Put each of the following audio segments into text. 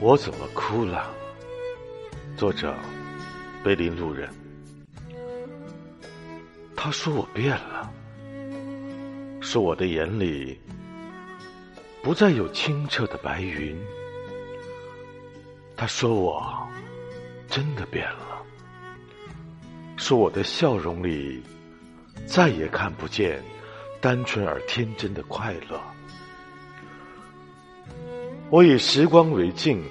我怎么哭了？作者：碑林路人。他说我变了，说我的眼里不再有清澈的白云。他说我真的变了，说我的笑容里再也看不见单纯而天真的快乐。我以时光为镜，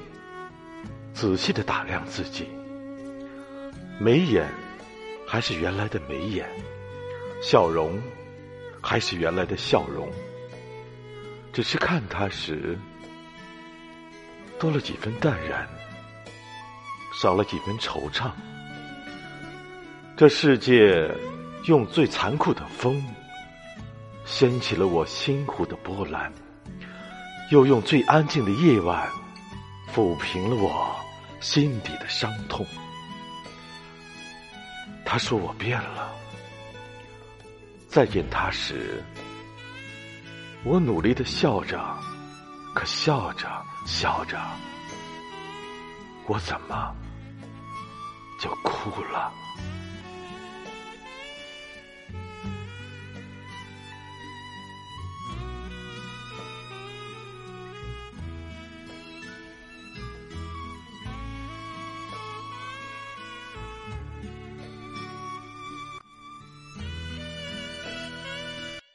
仔细的打量自己，眉眼还是原来的眉眼，笑容还是原来的笑容，只是看他时多了几分淡然，少了几分惆怅。这世界用最残酷的风，掀起了我心湖的波澜。又用最安静的夜晚抚平了我心底的伤痛。他说我变了，再见他时，我努力的笑着，可笑着笑着，我怎么就哭了？